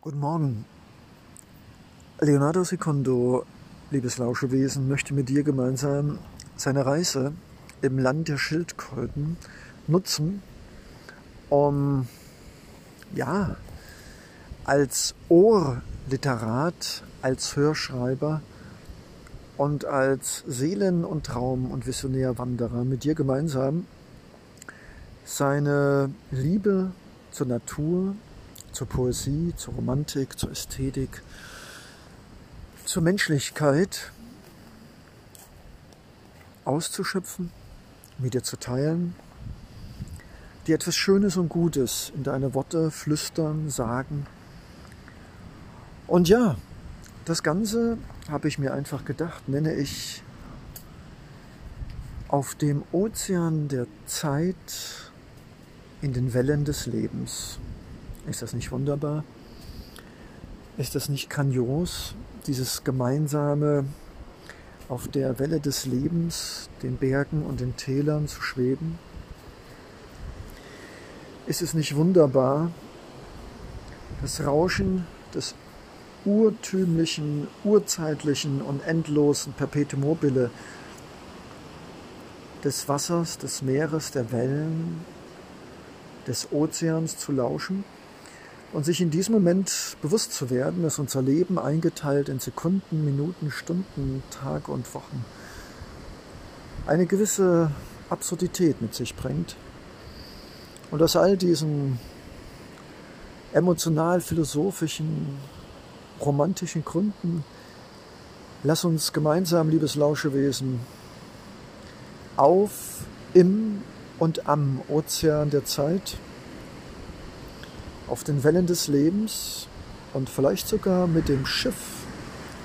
Guten Morgen. Leonardo Secondo, liebes Lauschewesen, möchte mit dir gemeinsam seine Reise im Land der Schildkröten nutzen, um ja als Ohrliterat, als Hörschreiber und als Seelen- und Traum- und Visionärwanderer mit dir gemeinsam seine Liebe zur Natur, zur Poesie, zur Romantik, zur Ästhetik, zur Menschlichkeit auszuschöpfen, mit dir zu teilen, dir etwas Schönes und Gutes in deine Worte flüstern, sagen. Und ja, das Ganze habe ich mir einfach gedacht, nenne ich auf dem Ozean der Zeit in den Wellen des Lebens. Ist das nicht wunderbar? Ist das nicht grandios, dieses gemeinsame auf der Welle des Lebens, den Bergen und den Tälern zu schweben? Ist es nicht wunderbar, das Rauschen des urtümlichen, urzeitlichen und endlosen Perpetuum mobile des Wassers, des Meeres, der Wellen, des Ozeans zu lauschen und sich in diesem Moment bewusst zu werden, dass unser Leben eingeteilt in Sekunden, Minuten, Stunden, Tage und Wochen eine gewisse Absurdität mit sich bringt. Und aus all diesen emotional-philosophischen, romantischen Gründen, lass uns gemeinsam, liebes Lauschewesen, auf, im und am Ozean der Zeit, auf den Wellen des Lebens und vielleicht sogar mit dem Schiff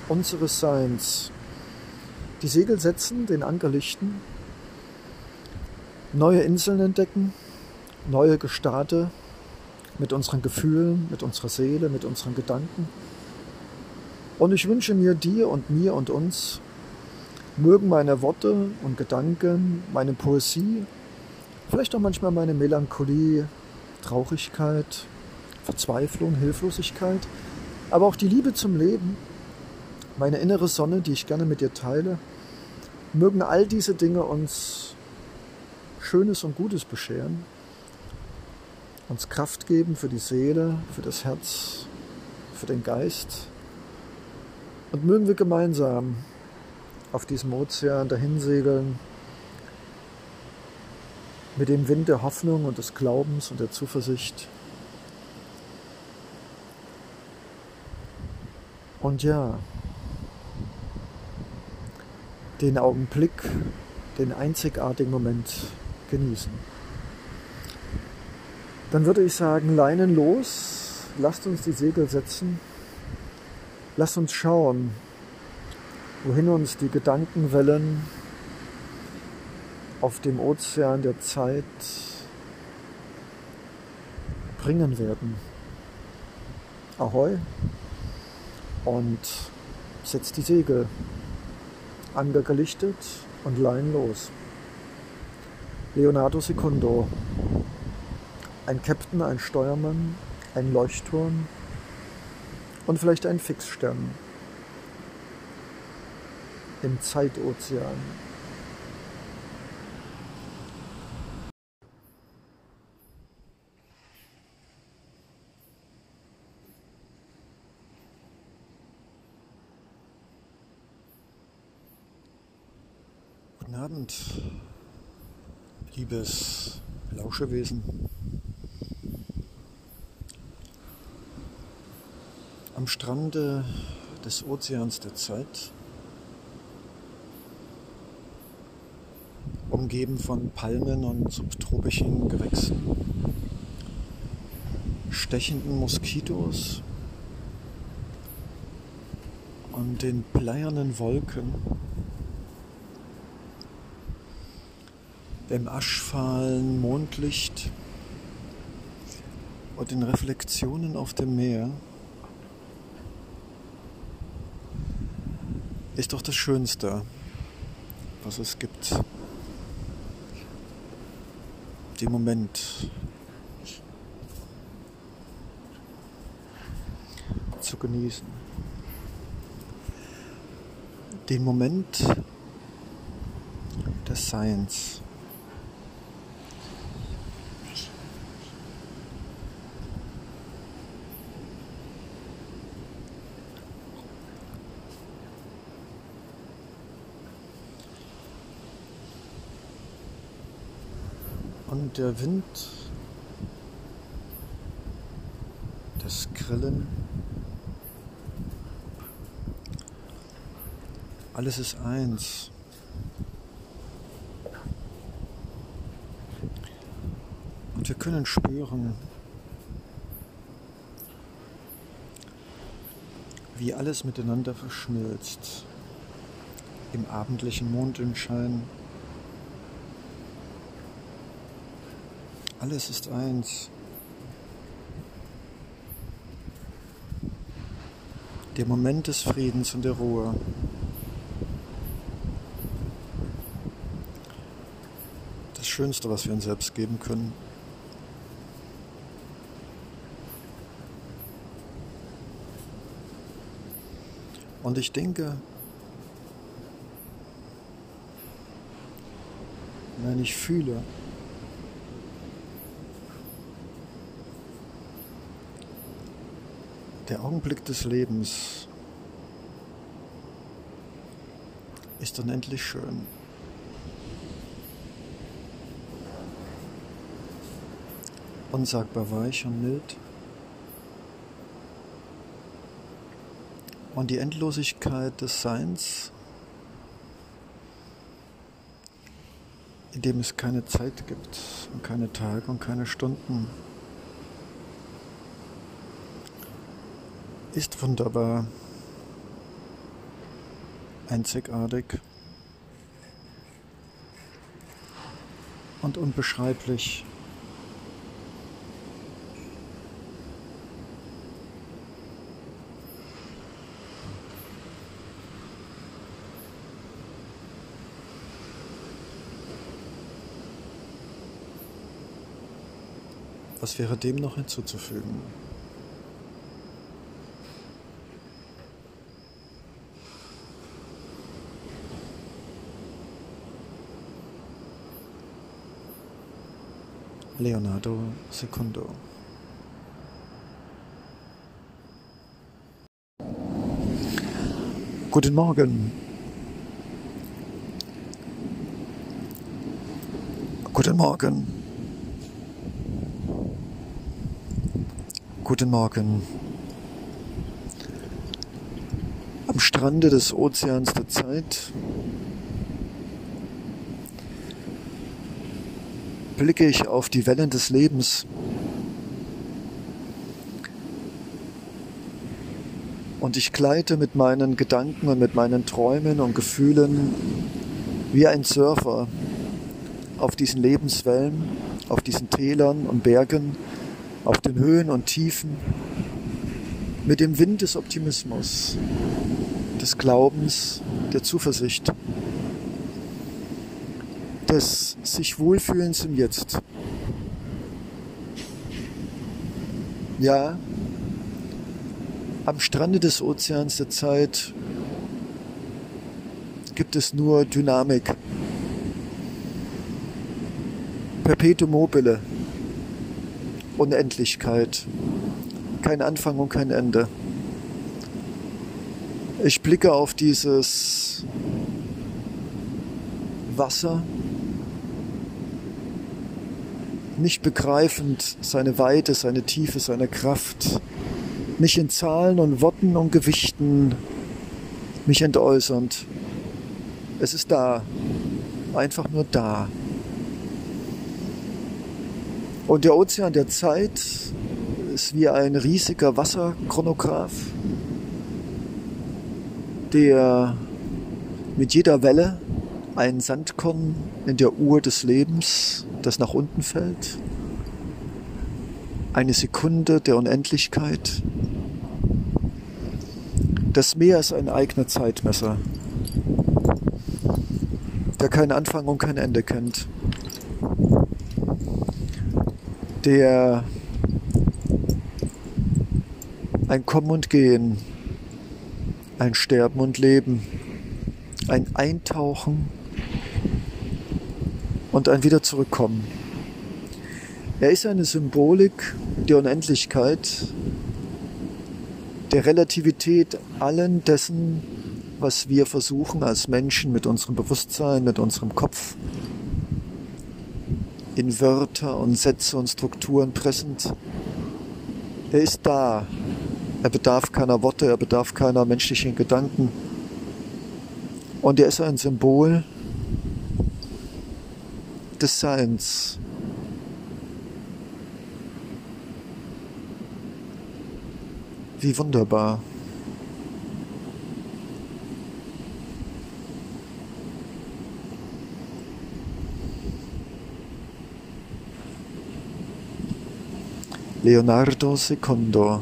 unseres Seins die Segel setzen, den Anker lichten, neue Inseln entdecken, neue Gestade mit unseren Gefühlen, mit unserer Seele, mit unseren Gedanken. Und ich wünsche mir dir und mir und uns, mögen meine Worte und Gedanken, meine Poesie, vielleicht auch manchmal meine Melancholie, Traurigkeit, Verzweiflung, Hilflosigkeit, aber auch die Liebe zum Leben, meine innere Sonne, die ich gerne mit dir teile, mögen all diese Dinge uns Schönes und Gutes bescheren, uns Kraft geben für die Seele, für das Herz, für den Geist. Und mögen wir gemeinsam auf diesem Ozean dahinsegeln, mit dem Wind der Hoffnung und des Glaubens und der Zuversicht. Und ja, den Augenblick, den einzigartigen Moment genießen. Dann würde ich sagen, Leinen los, lasst uns die Segel setzen, lasst uns schauen, wohin uns die Gedankenwellen auf dem Ozean der Zeit bringen werden. Ahoi! Und setzt die Segel. Anker gelichtet und Leinen los. Leonardo Secundo. Ein Captain, ein Steuermann, ein Leuchtturm und vielleicht ein Fixstern im Zeitozean. Guten Abend, liebes Lauschewesen. Am Strande des Ozeans der Zeit, umgeben von Palmen und subtropischen Gewächsen, stechenden Moskitos und den bleiernen Wolken dem aschfahlen Mondlicht und den Reflexionen auf dem Meer ist doch das Schönste, was es gibt. Den Moment. zu genießen. Den Moment des Seins. Und der Wind, das Grillen, alles ist eins. Und wir können spüren, wie alles miteinander verschmilzt im abendlichen Mondenschein. Alles ist eins. Der Moment des Friedens und der Ruhe. Das Schönste, was wir uns selbst geben können. Und ich denke, wenn ich fühle, Der Augenblick des Lebens ist unendlich schön. Unsagbar weich und mild. Und die Endlosigkeit des Seins, in dem es keine Zeit gibt und keine Tage und keine Stunden. Ist wunderbar, einzigartig und unbeschreiblich. Was wäre dem noch hinzuzufügen? Leonardo Secundo. Guten Morgen. Guten Morgen. Guten Morgen. Am Strande des Ozeans der Zeit blicke ich auf die Wellen des Lebens. Und ich gleite mit meinen Gedanken und mit meinen Träumen und Gefühlen wie ein Surfer auf diesen Lebenswellen, auf diesen Tälern und Bergen, auf den Höhen und Tiefen, mit dem Wind des Optimismus, des Glaubens, der Zuversicht des sich Wohlfühlens im Jetzt. Ja, am Strande des Ozeans der Zeit gibt es nur Dynamik. Perpetuum mobile. Unendlichkeit. Kein Anfang und kein Ende. Ich blicke auf dieses Wasser nicht begreifend seine Weite, seine Tiefe, seine Kraft, nicht in Zahlen und Worten und Gewichten mich entäußernd. Es ist da, einfach nur da. Und der Ozean der Zeit ist wie ein riesiger Wasserchronograph, der mit jeder Welle ein Sandkorn in der Uhr des Lebens das nach unten fällt. Eine Sekunde der Unendlichkeit. Das Meer ist ein eigener Zeitmesser, der keinen Anfang und kein Ende kennt. Der Ein Kommen und Gehen, ein Sterben und Leben, ein Eintauchen und ein Wieder zurückkommen. Er ist eine Symbolik der Unendlichkeit, der Relativität allen dessen, was wir versuchen als Menschen mit unserem Bewusstsein, mit unserem Kopf in Wörter und Sätze und Strukturen pressend. Er ist da. Er bedarf keiner Worte, er bedarf keiner menschlichen Gedanken. Und er ist ein Symbol Seins. Wie wunderbar. Leonardo II.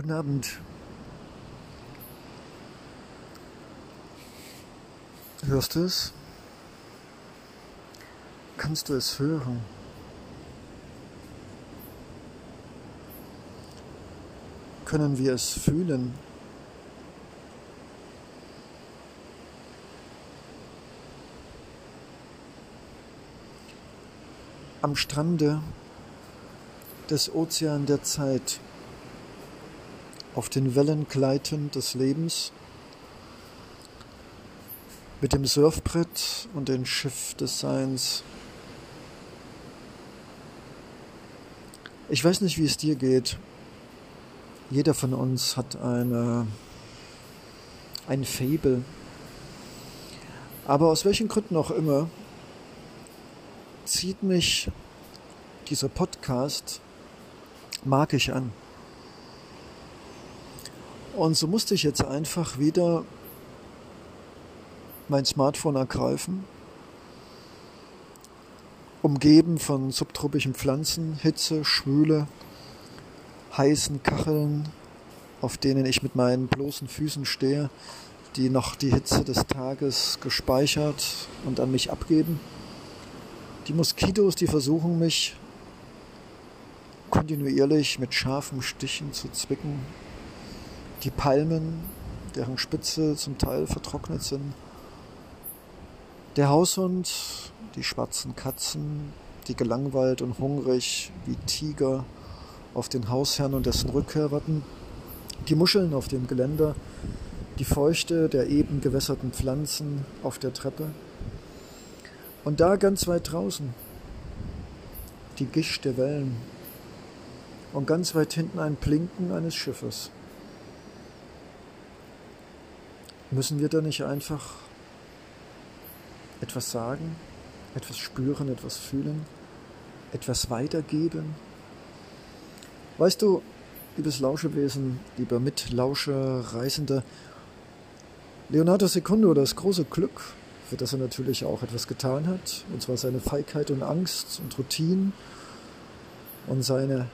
Guten Abend. Hörst du es? Kannst du es hören? Können wir es fühlen? Am Strande des Ozean der Zeit, auf den Wellen gleitend des Lebens, mit dem Surfbrett und dem Schiff des Seins. Ich weiß nicht, wie es dir geht. Jeder von uns hat eine, ein Fable. Aber aus welchen Gründen auch immer zieht mich dieser Podcast magisch an. Und so musste ich jetzt einfach wieder mein Smartphone ergreifen, umgeben von subtropischen Pflanzen, Hitze, Schwüle, heißen Kacheln, auf denen ich mit meinen bloßen Füßen stehe, die noch die Hitze des Tages gespeichert und an mich abgeben. Die Moskitos, die versuchen mich kontinuierlich mit scharfen Stichen zu zwicken. Die Palmen, deren Spitze zum Teil vertrocknet sind. Der Haushund, die schwarzen Katzen, die gelangweilt und hungrig wie Tiger auf den Hausherrn und dessen Rückkehr warten, die Muscheln auf dem Geländer, die Feuchte der eben gewässerten Pflanzen auf der Treppe. Und da ganz weit draußen die Gischt der Wellen und ganz weit hinten ein Blinken eines Schiffes. Müssen wir da nicht einfach etwas sagen, etwas spüren, etwas fühlen, etwas weitergeben. Weißt du, liebes Lauschewesen, lieber Mitlauscher, Reisender, Leonardo Secundo, das große Glück, für das er natürlich auch etwas getan hat, und zwar seine Feigheit und Angst und Routinen und seine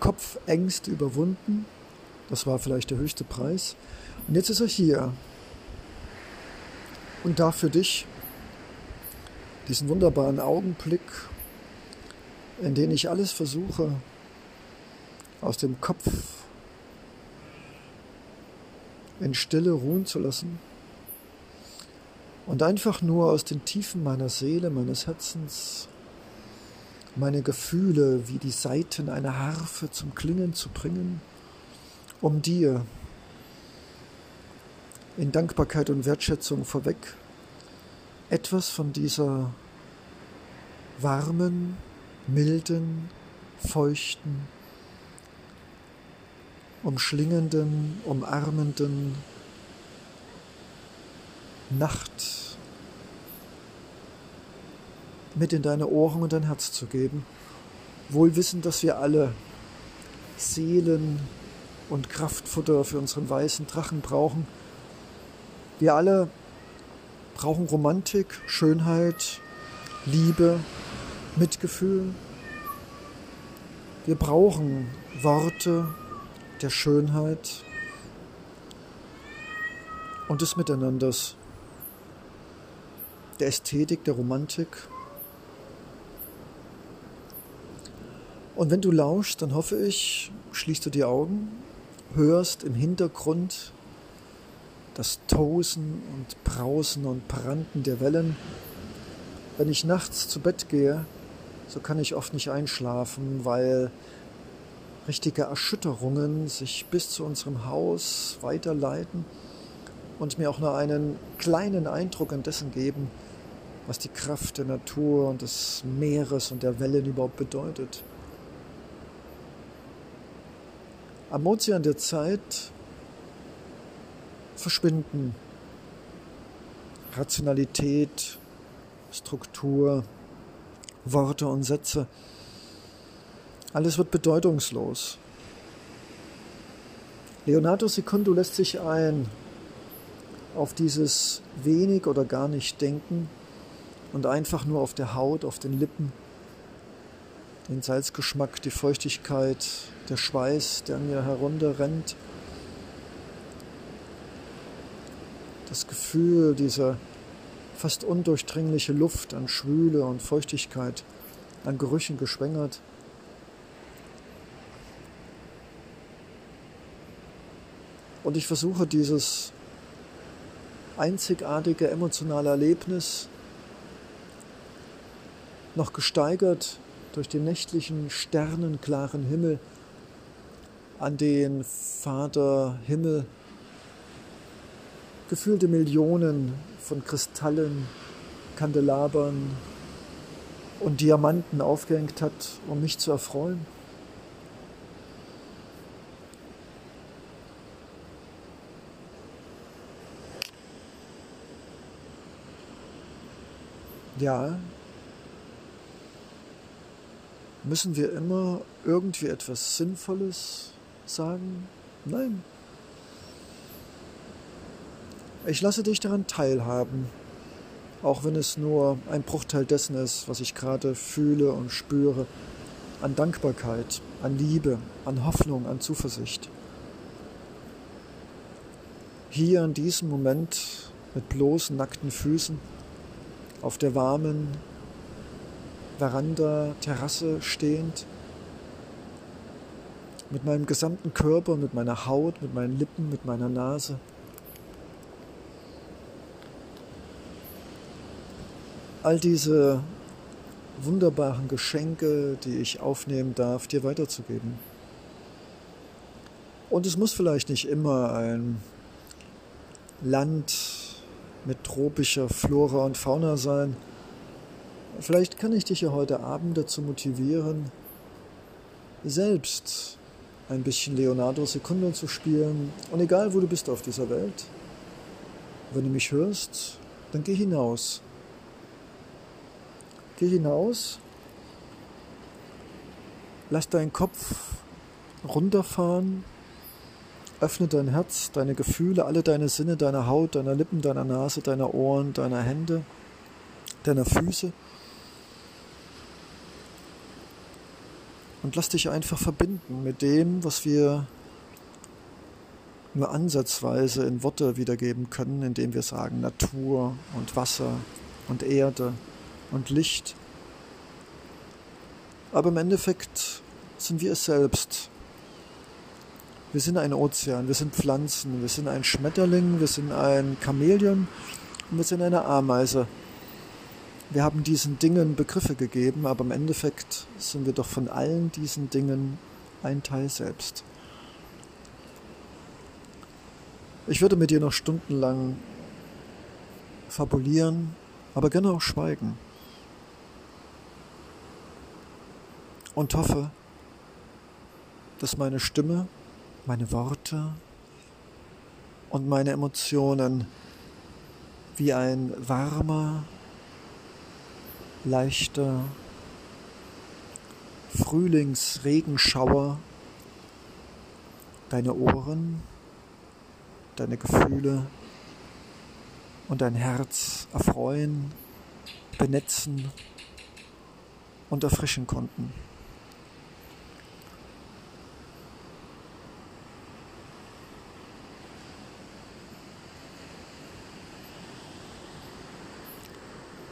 Kopfängste überwunden. Das war vielleicht der höchste Preis. Und jetzt ist er hier und darf für dich diesen wunderbaren Augenblick, in den ich alles versuche, aus dem Kopf in Stille ruhen zu lassen und einfach nur aus den Tiefen meiner Seele, meines Herzens, meine Gefühle wie die Saiten einer Harfe zum Klingen zu bringen, um dir in Dankbarkeit und Wertschätzung vorweg etwas von dieser warmen, milden, feuchten, umschlingenden, umarmenden Nacht mit in deine Ohren und dein Herz zu geben, wohl wissend, dass wir alle Seelen und Kraftfutter für unseren weißen Drachen brauchen. Wir alle brauchen Romantik, Schönheit, Liebe, Mitgefühl. Wir brauchen Worte der Schönheit und des Miteinanders, der Ästhetik, der Romantik. Und wenn du lauschst, dann hoffe ich, schließt du die Augen, hörst im Hintergrund das Tosen und Brausen und Branden der Wellen. Wenn ich nachts zu Bett gehe, so kann ich oft nicht einschlafen, weil richtige Erschütterungen sich bis zu unserem Haus weiterleiten und mir auch nur einen kleinen Eindruck an dessen geben, was die Kraft der Natur und des Meeres und der Wellen überhaupt bedeutet. Am Ozean der Zeit verschwinden Rationalität, Struktur, Worte und Sätze. Alles wird bedeutungslos. Leonardo Secundo lässt sich ein auf dieses wenig oder gar nicht denken und einfach nur auf der Haut, auf den Lippen, den Salzgeschmack, die Feuchtigkeit, der Schweiß, der an mir herunterrennt. Das Gefühl dieser fast undurchdringliche Luft an Schwüle und Feuchtigkeit, an Gerüchen geschwängert. Und ich versuche dieses einzigartige emotionale Erlebnis noch gesteigert durch den nächtlichen sternenklaren Himmel an den Vater Himmel gefühlte Millionen von Kristallen, Kandelabern und Diamanten aufgehängt hat, um mich zu erfreuen? Ja, müssen wir immer irgendwie etwas Sinnvolles sagen? Nein. Ich lasse dich daran teilhaben, auch wenn es nur ein Bruchteil dessen ist, was ich gerade fühle und spüre, an Dankbarkeit, an Liebe, an Hoffnung, an Zuversicht. Hier in diesem Moment mit bloßen nackten Füßen auf der warmen Veranda, Terrasse stehend, mit meinem gesamten Körper, mit meiner Haut, mit meinen Lippen, mit meiner Nase. All diese wunderbaren Geschenke, die ich aufnehmen darf, dir weiterzugeben. Und es muss vielleicht nicht immer ein Land mit tropischer Flora und Fauna sein. Vielleicht kann ich dich ja heute Abend dazu motivieren, selbst ein bisschen Leonardo Secundo zu spielen. Und egal, wo du bist auf dieser Welt, wenn du mich hörst, dann geh hinaus. Geh hinaus, lass deinen Kopf runterfahren, öffne dein Herz, deine Gefühle, alle deine Sinne, deine Haut, deiner Lippen, deiner Nase, deiner Ohren, deiner Hände, deiner Füße. Und lass dich einfach verbinden mit dem, was wir nur ansatzweise in Worte wiedergeben können, indem wir sagen Natur und Wasser und Erde und Licht. Aber im Endeffekt sind wir es selbst. Wir sind ein Ozean, wir sind Pflanzen, wir sind ein Schmetterling, wir sind ein Chamäleon und wir sind eine Ameise. Wir haben diesen Dingen Begriffe gegeben, aber im Endeffekt sind wir doch von allen diesen Dingen ein Teil selbst. Ich würde mit dir noch stundenlang fabulieren, aber gerne auch schweigen. Und hoffe, dass meine Stimme, meine Worte und meine Emotionen wie ein warmer, leichter Frühlingsregenschauer deine Ohren, deine Gefühle und dein Herz erfreuen benetzen und erfrischen konnten.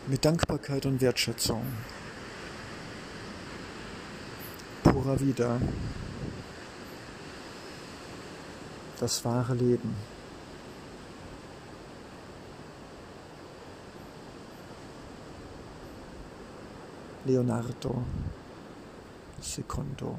Mit Dankbarkeit und Wertschätzung. Pura Vida. Das wahre Leben. Leonardo Secondo.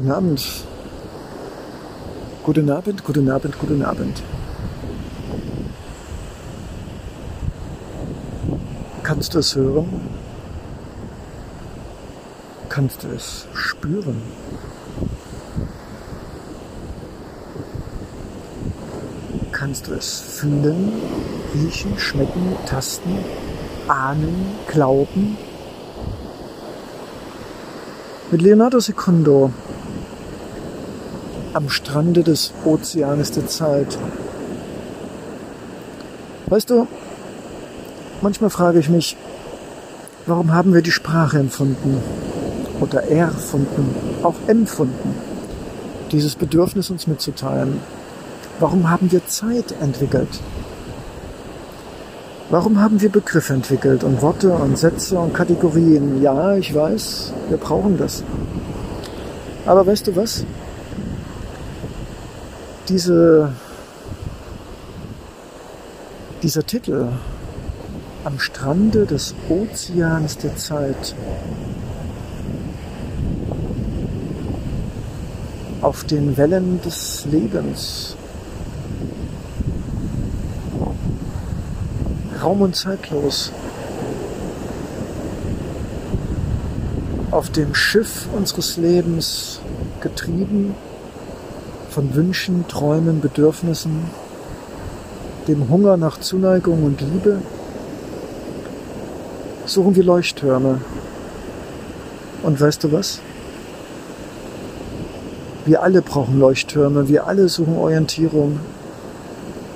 Guten Abend. Guten Abend, guten Abend, guten Abend. Kannst du es hören? Kannst du es spüren? Kannst du es fühlen, riechen, schmecken, tasten, ahnen, glauben? Mit Leonardo Secondo am Strande des Ozeanes der Zeit. Weißt du, manchmal frage ich mich, warum haben wir die Sprache empfunden oder erfunden, auch empfunden, dieses Bedürfnis uns mitzuteilen? Warum haben wir Zeit entwickelt? Warum haben wir Begriffe entwickelt und Worte und Sätze und Kategorien? Ja, ich weiß, wir brauchen das. Aber weißt du was? Diese, dieser Titel am Strande des Ozeans der Zeit auf den Wellen des Lebens, Raum und zeitlos, auf dem Schiff unseres Lebens getrieben von Wünschen, Träumen, Bedürfnissen, dem Hunger nach Zuneigung und Liebe, suchen wir Leuchttürme. Und weißt du was? Wir alle brauchen Leuchttürme, wir alle suchen Orientierung.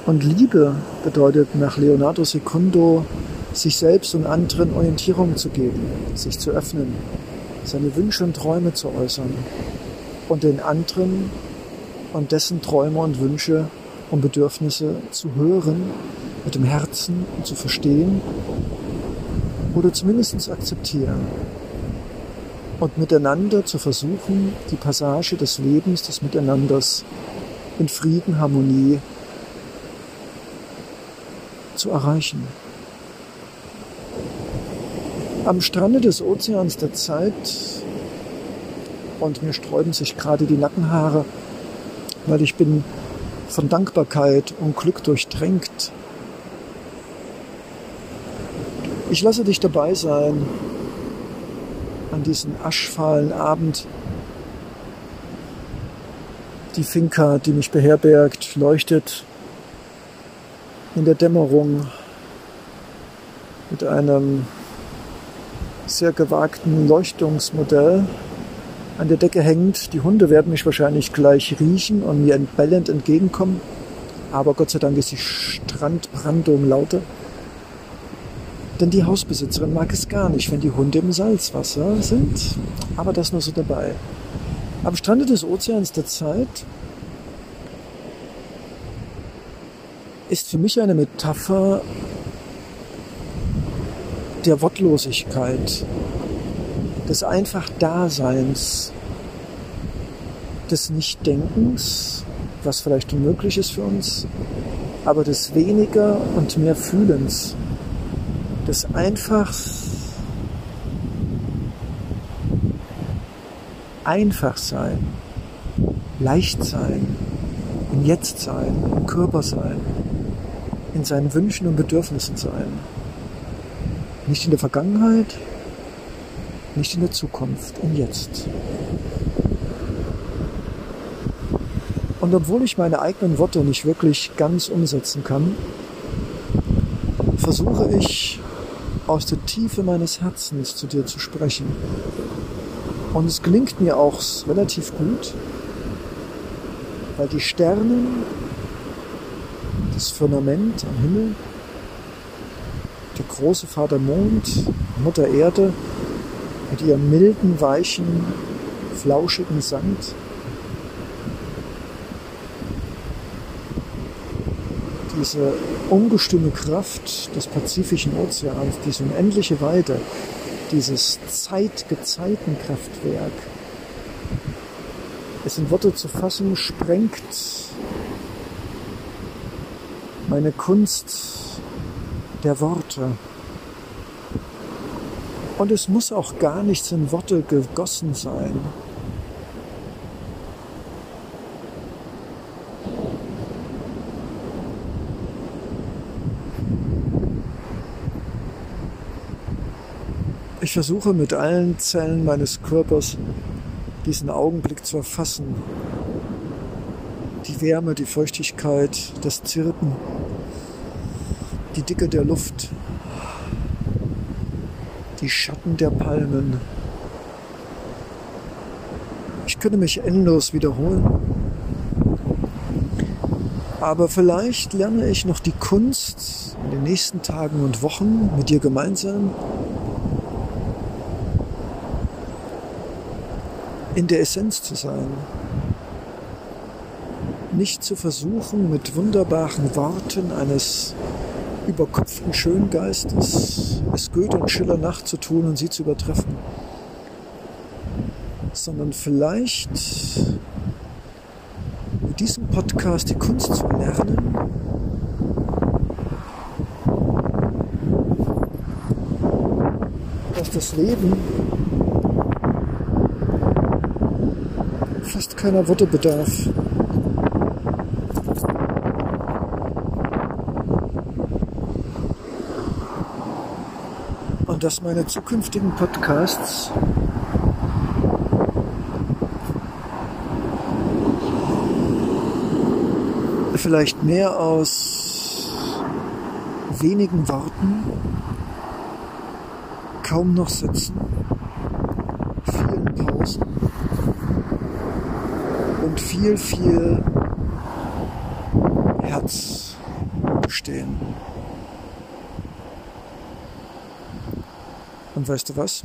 Und Liebe bedeutet nach Leonardo Secundo, sich selbst und anderen Orientierung zu geben, sich zu öffnen, seine Wünsche und Träume zu äußern und den anderen und dessen Träume und Wünsche und Bedürfnisse zu hören, mit dem Herzen und zu verstehen oder zumindest zu akzeptieren und miteinander zu versuchen, die Passage des Lebens, des Miteinanders in Frieden, Harmonie zu erreichen. Am Strande des Ozeans der Zeit, und mir sträuben sich gerade die Nackenhaare, weil ich bin von Dankbarkeit und Glück durchtränkt. Ich lasse dich dabei sein an diesem aschfahlen Abend. Die Finca, die mich beherbergt, leuchtet in der Dämmerung mit einem sehr gewagten Leuchtungsmodell an der Decke hängt. Die Hunde werden mich wahrscheinlich gleich riechen und mir bellend entgegenkommen. Aber Gott sei Dank ist die Strandbrandung lauter. Denn die Hausbesitzerin mag es gar nicht, wenn die Hunde im Salzwasser sind. Aber das nur so dabei. Am Strande des Ozeans der Zeit ist für mich eine Metapher der Wortlosigkeit, des einfach Daseins, des Nichtdenkens, was vielleicht unmöglich ist für uns, aber des weniger und mehr Fühlens, des Einfachs, einfach sein, leicht sein, im Jetzt sein, im Körper sein, in seinen Wünschen und Bedürfnissen sein. Nicht in der Vergangenheit, nicht in der Zukunft, im Jetzt. Und obwohl ich meine eigenen Worte nicht wirklich ganz umsetzen kann, versuche ich aus der Tiefe meines Herzens zu dir zu sprechen. Und es gelingt mir auch relativ gut, weil die Sterne, das Firmament am Himmel, der große Vater Mond, Mutter Erde mit ihrem milden, weichen, flauschigen Sand, diese ungestüme Kraft des Pazifischen Ozeans, diese unendliche Weite, dieses Zeitgezeitenkraftwerk, es in Worte zu fassen, sprengt meine Kunst der Worte. Und es muss auch gar nichts in Worte gegossen sein. Ich versuche mit allen Zellen meines Körpers diesen Augenblick zu erfassen. Die Wärme, die Feuchtigkeit, das Zirpen, die Dicke der Luft, die Schatten der Palmen. Ich könnte mich endlos wiederholen. Aber vielleicht lerne ich noch die Kunst in den nächsten Tagen und Wochen mit dir gemeinsam in der Essenz zu sein. Nicht zu versuchen, mit wunderbaren Worten eines überkopften Schöngeistes es Goethe und Schiller nachzutun und sie zu übertreffen, sondern vielleicht mit diesem Podcast die Kunst zu lernen, dass das Leben fast keiner Worte bedarf. Dass meine zukünftigen Podcasts vielleicht mehr aus wenigen Worten, kaum noch Sätzen, vielen Pausen und viel, viel Herz bestehen. Und weißt du was?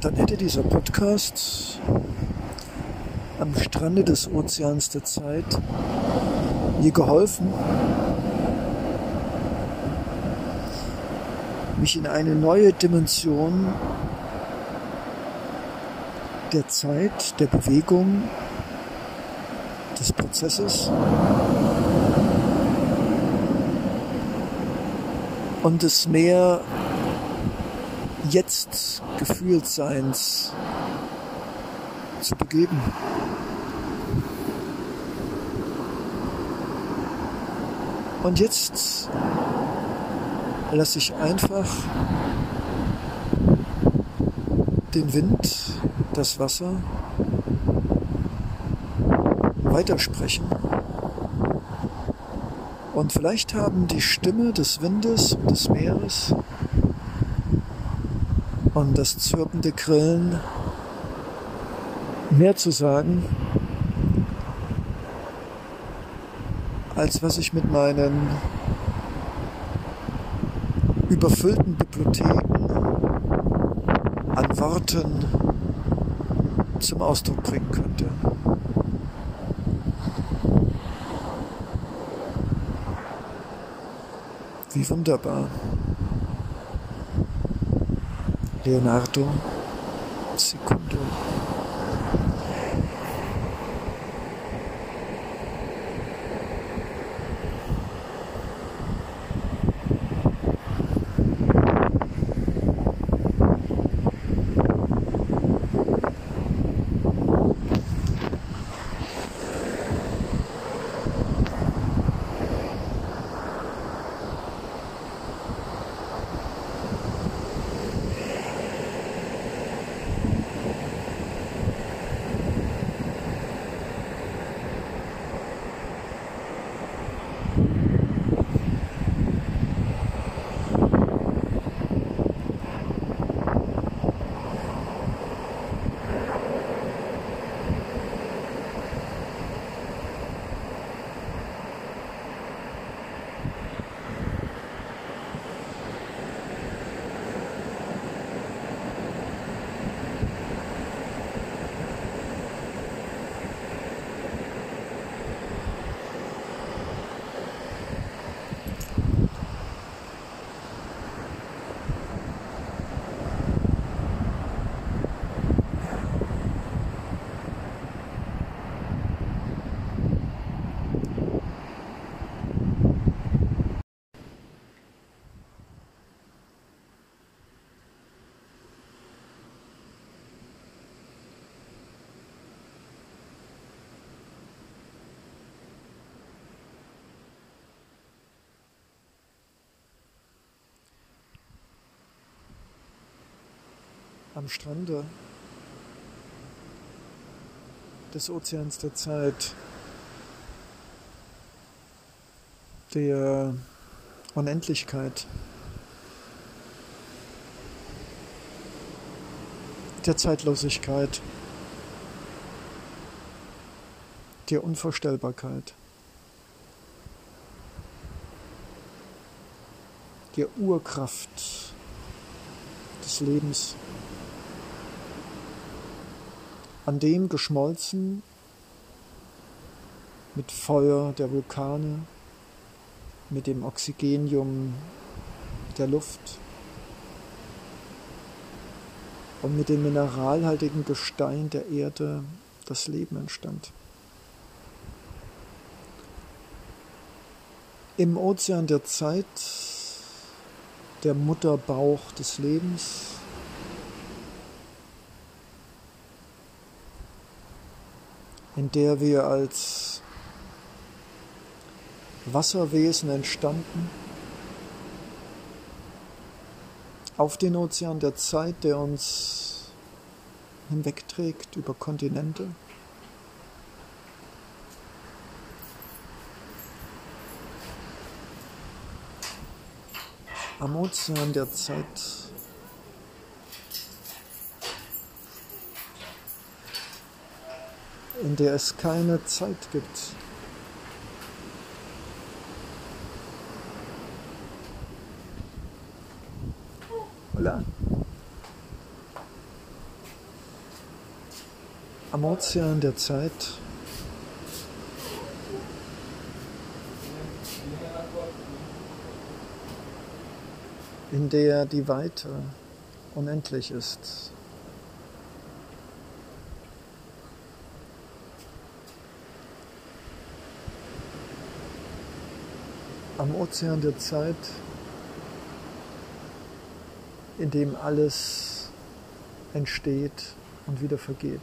Dann hätte dieser Podcast am Strande des Ozeans der Zeit mir geholfen, mich in eine neue Dimension der Zeit, der Bewegung, des Prozesses und des mehr jetzt Gefühlsseins zu begeben. Und jetzt lasse ich einfach den Wind, das Wasser weitersprechen. Und vielleicht haben die Stimme des Windes und des Meeres und das zirpende Grillen mehr zu sagen, als was ich mit meinen überfüllten Bibliotheken an Worten zum Ausdruck bringen könnte. Wie wunderbar. Leonardo Secundo. Am Strande des Ozeans der Zeit, der Unendlichkeit, der Zeitlosigkeit, der Unvorstellbarkeit, der Urkraft des Lebens. An dem geschmolzen mit Feuer der Vulkane, mit dem Oxygenium der Luft und mit dem mineralhaltigen Gestein der Erde das Leben entstand. Im Ozean der Zeit, der Mutterbauch des Lebens, in der wir als Wasserwesen entstanden, auf den Ozean der Zeit, der uns hinwegträgt über Kontinente. Am Ozean der Zeit in der es keine Zeit gibt. Hola. Am Ozean der Zeit in der die Weite unendlich ist. Am Ozean der Zeit, in dem alles entsteht und wieder vergeht.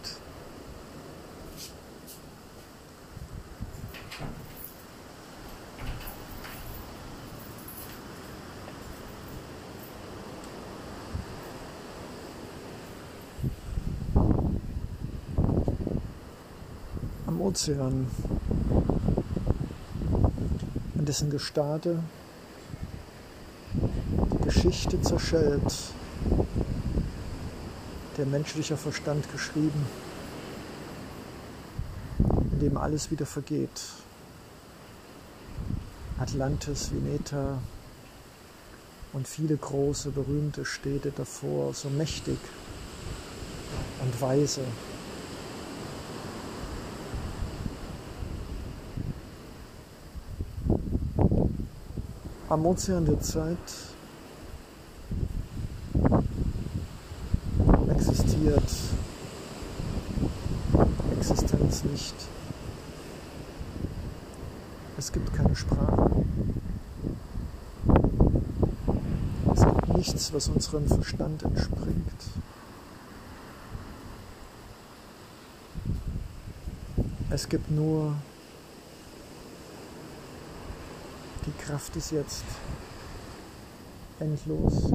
Am Ozean dessen Gestade die Geschichte zerschellt, der menschlicher Verstand geschrieben, in dem alles wieder vergeht. Atlantis, Veneta und viele große, berühmte Städte davor, so mächtig und weise am Ozean der Zeit existiert Existenz nicht. Es gibt keine Sprache. Es gibt nichts, was unserem Verstand entspringt. Es gibt nur die Kraft ist jetzt. Endlos,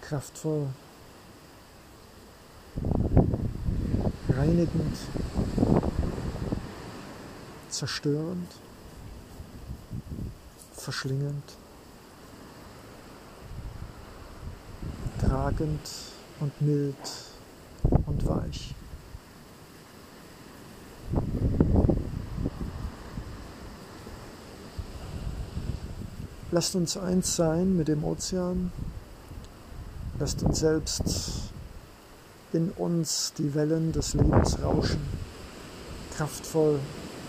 kraftvoll, reinigend, zerstörend, verschlingend, tragend und mild und weich. Lasst uns eins sein mit dem Ozean. Lasst uns selbst in uns die Wellen des Lebens rauschen. Kraftvoll,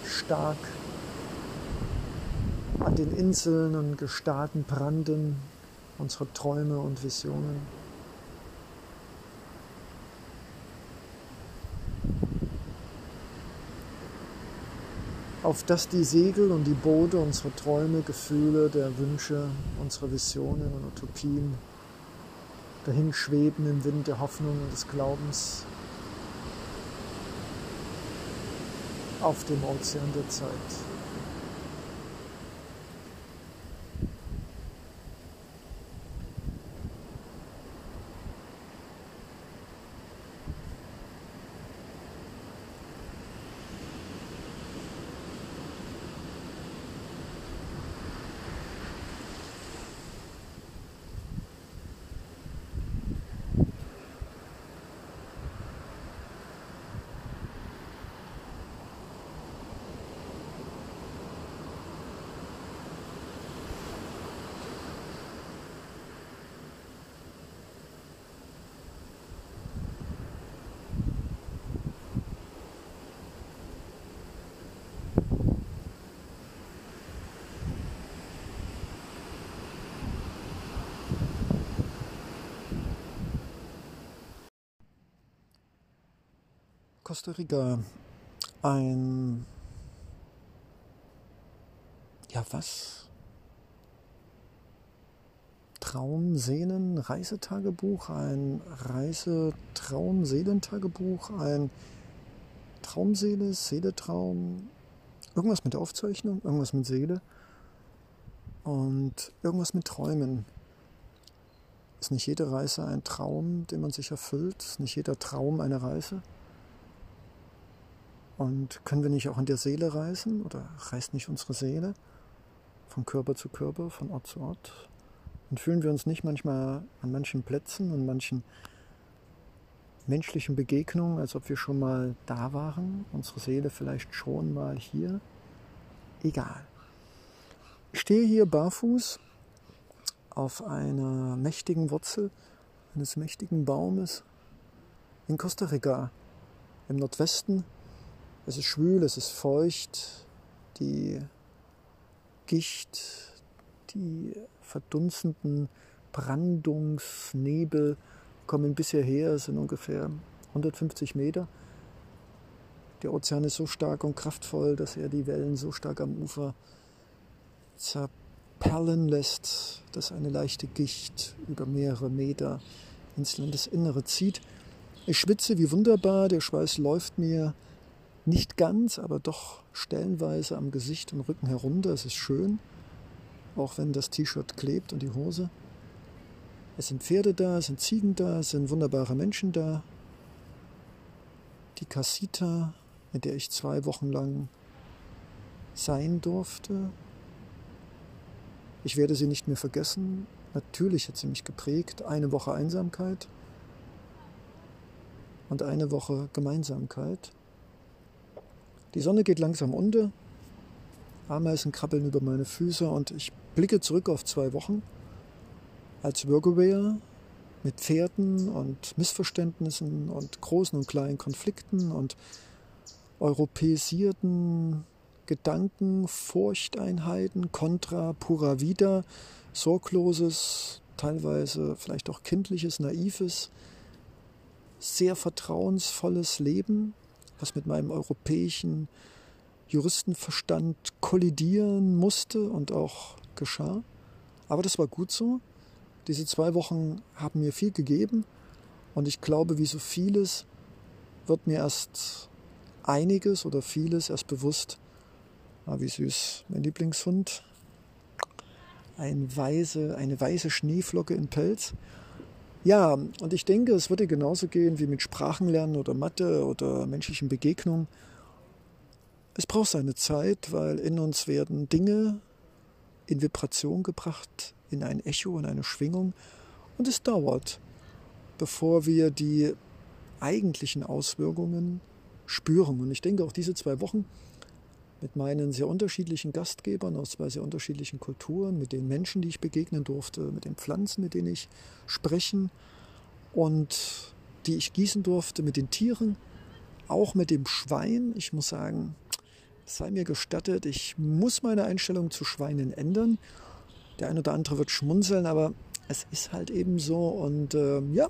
stark. An den Inseln und Gestaden branden unsere Träume und Visionen. Auf dass die Segel und die Boote unsere Träume, Gefühle, der Wünsche, unsere Visionen und Utopien dahin schweben im Wind der Hoffnung und des Glaubens auf dem Ozean der Zeit. Costa Rica ein, ja was? Traumsehnen Reisetagebuch, ein Reisetraumseelentagebuch, ein Traumseele, Seeletraum, irgendwas mit Aufzeichnung, irgendwas mit Seele und irgendwas mit Träumen. Ist nicht jede Reise ein Traum, den man sich erfüllt? Ist nicht jeder Traum eine Reise? Und können wir nicht auch in der Seele reisen oder reist nicht unsere Seele von Körper zu Körper, von Ort zu Ort? Und fühlen wir uns nicht manchmal an manchen Plätzen und manchen menschlichen Begegnungen, als ob wir schon mal da waren, unsere Seele vielleicht schon mal hier? Egal. Ich stehe hier barfuß auf einer mächtigen Wurzel eines mächtigen Baumes in Costa Rica im Nordwesten es ist schwül, es ist feucht, die Gicht, die verdunstenden Brandungsnebel kommen bisher her, es sind ungefähr 150 Meter. Der Ozean ist so stark und kraftvoll, dass er die Wellen so stark am Ufer zerperlen lässt, dass eine leichte Gicht über mehrere Meter ins Landesinnere zieht. Ich schwitze wie wunderbar, der Schweiß läuft mir nicht ganz, aber doch stellenweise am Gesicht und Rücken herunter. Es ist schön, auch wenn das T-Shirt klebt und die Hose. Es sind Pferde da, es sind Ziegen da, es sind wunderbare Menschen da. Die Casita, in der ich zwei Wochen lang sein durfte. Ich werde sie nicht mehr vergessen. Natürlich hat sie mich geprägt. Eine Woche Einsamkeit und eine Woche Gemeinsamkeit. Die Sonne geht langsam unter, Ameisen krabbeln über meine Füße und ich blicke zurück auf zwei Wochen als Workaware mit Pferden und Missverständnissen und großen und kleinen Konflikten und europäisierten Gedanken, Furchteinheiten, Contra, Pura Vida, sorgloses teilweise vielleicht auch kindliches, naives, sehr vertrauensvolles Leben, was mit meinem europäischen Juristenverstand kollidieren musste und auch geschah. Aber das war gut so. Diese zwei Wochen haben mir viel gegeben und ich glaube, wie so vieles wird mir erst einiges oder vieles erst bewusst. Ah, wie süß, mein Lieblingshund. Ein weise, eine weiße Schneeflocke in Pelz. Ja, und ich denke, es würde genauso gehen wie mit Sprachenlernen oder Mathe oder menschlichen Begegnungen. Es braucht seine Zeit, weil in uns werden Dinge in Vibration gebracht, in ein Echo, in eine Schwingung. Und es dauert, bevor wir die eigentlichen Auswirkungen spüren. Und ich denke, auch diese zwei Wochen mit meinen sehr unterschiedlichen Gastgebern aus zwei sehr unterschiedlichen Kulturen, mit den Menschen, die ich begegnen durfte, mit den Pflanzen, mit denen ich sprechen und die ich gießen durfte, mit den Tieren, auch mit dem Schwein. Ich muss sagen, sei mir gestattet, ich muss meine Einstellung zu Schweinen ändern. Der ein oder andere wird schmunzeln, aber es ist halt eben so und äh, ja,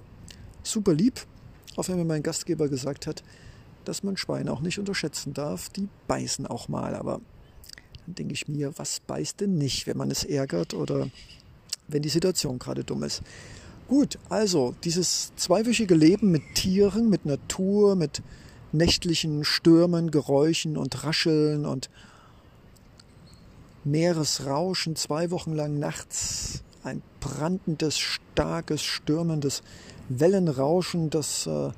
super lieb. Auch wenn mir mein Gastgeber gesagt hat, dass man Schweine auch nicht unterschätzen darf. Die beißen auch mal, aber dann denke ich mir, was beißt denn nicht, wenn man es ärgert oder wenn die Situation gerade dumm ist. Gut, also dieses zweiwöchige Leben mit Tieren, mit Natur, mit nächtlichen Stürmen, Geräuschen und Rascheln und Meeresrauschen, zwei Wochen lang nachts ein brandendes, starkes, stürmendes Wellenrauschen, das äh,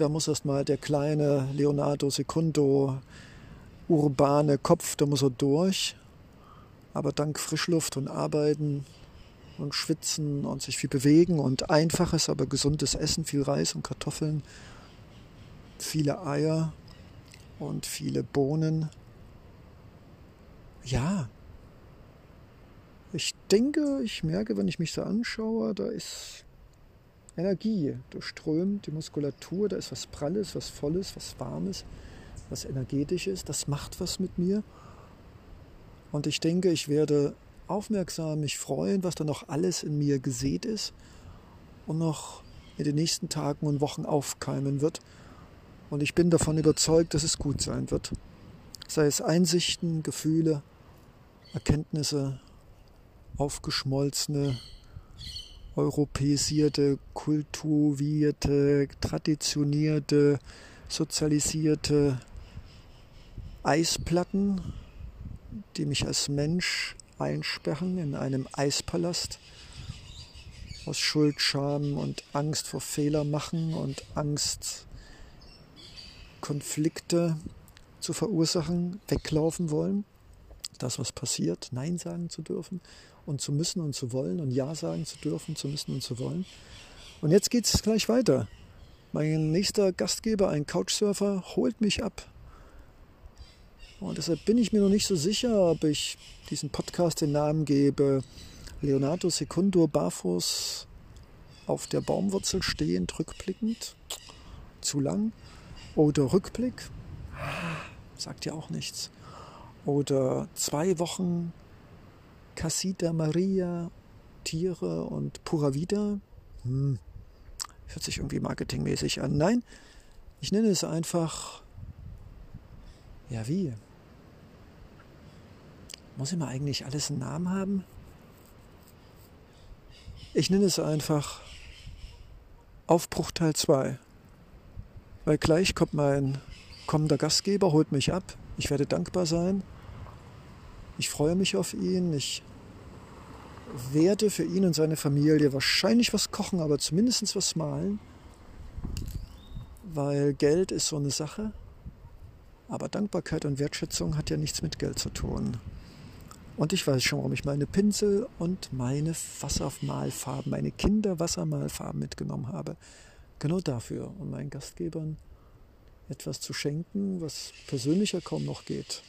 da muss erst mal der kleine Leonardo Secundo urbane Kopf, da muss er durch. Aber dank Frischluft und Arbeiten und Schwitzen und sich viel bewegen und einfaches, aber gesundes Essen, viel Reis und Kartoffeln, viele Eier und viele Bohnen. Ja, ich denke, ich merke, wenn ich mich so anschaue, da ist Energie durchströmt die Muskulatur, da ist was Pralles, was Volles, was Warmes, was Energetisches, das macht was mit mir. Und ich denke, ich werde aufmerksam mich freuen, was da noch alles in mir gesät ist und noch in den nächsten Tagen und Wochen aufkeimen wird. Und ich bin davon überzeugt, dass es gut sein wird. Sei es Einsichten, Gefühle, Erkenntnisse, aufgeschmolzene europäisierte, kultivierte, traditionierte, sozialisierte Eisplatten, die mich als Mensch einsperren in einem Eispalast aus Schuld, Scham und Angst vor Fehler machen und Angst, Konflikte zu verursachen, weglaufen wollen. Das, was passiert, Nein sagen zu dürfen und zu müssen und zu wollen und Ja sagen zu dürfen, zu müssen und zu wollen. Und jetzt geht es gleich weiter. Mein nächster Gastgeber, ein Couchsurfer, holt mich ab. Und deshalb bin ich mir noch nicht so sicher, ob ich diesen Podcast den Namen gebe. Leonardo Secundo barfuß auf der Baumwurzel stehend, rückblickend. Zu lang. Oder Rückblick. Sagt ja auch nichts. Oder zwei Wochen Casita Maria, Tiere und Pura Vida. Hm, hört sich irgendwie marketingmäßig an. Nein, ich nenne es einfach. Ja, wie? Muss immer eigentlich alles einen Namen haben? Ich nenne es einfach Aufbruch Teil 2. Weil gleich kommt mein kommender Gastgeber, holt mich ab. Ich werde dankbar sein. Ich freue mich auf ihn. Ich werde für ihn und seine Familie wahrscheinlich was kochen, aber zumindest was malen. Weil Geld ist so eine Sache. Aber Dankbarkeit und Wertschätzung hat ja nichts mit Geld zu tun. Und ich weiß schon, warum ich meine Pinsel und meine Wassermalfarben, meine Kinderwassermalfarben mitgenommen habe. Genau dafür, um meinen Gastgebern etwas zu schenken, was persönlicher kaum noch geht.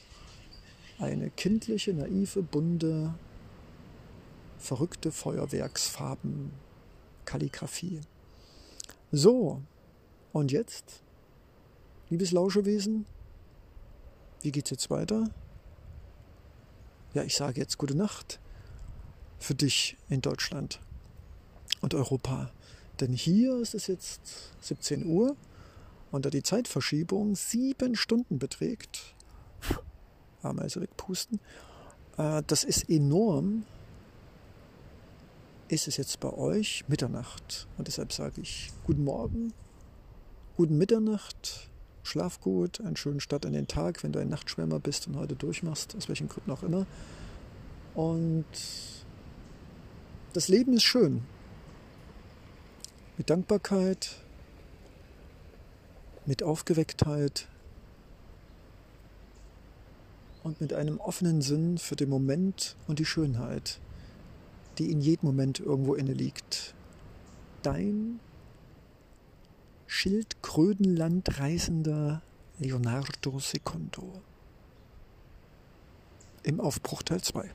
Eine kindliche, naive, bunte, verrückte Feuerwerksfarben, Kalligraphie. So, und jetzt, liebes Lauschewesen, wie geht's jetzt weiter? Ja, ich sage jetzt gute Nacht für dich in Deutschland. und Europa. Denn hier ist es jetzt 17 Uhr und da die Zeitverschiebung sieben Stunden beträgt, Ameise wegpusten, äh, das ist enorm, ist es jetzt bei euch Mitternacht. Und deshalb sage ich guten Morgen, guten Mitternacht, schlaf gut, einen schönen Start in den Tag, wenn du ein Nachtschwärmer bist und heute durchmachst, aus welchen Gründen auch immer. Und das Leben ist schön. Mit Dankbarkeit, mit Aufgewecktheit und mit einem offenen Sinn für den Moment und die Schönheit die in jedem Moment irgendwo inne liegt. Dein Schildkrötenland reisender Leonardo Secondo. Im Aufbruch Teil 2.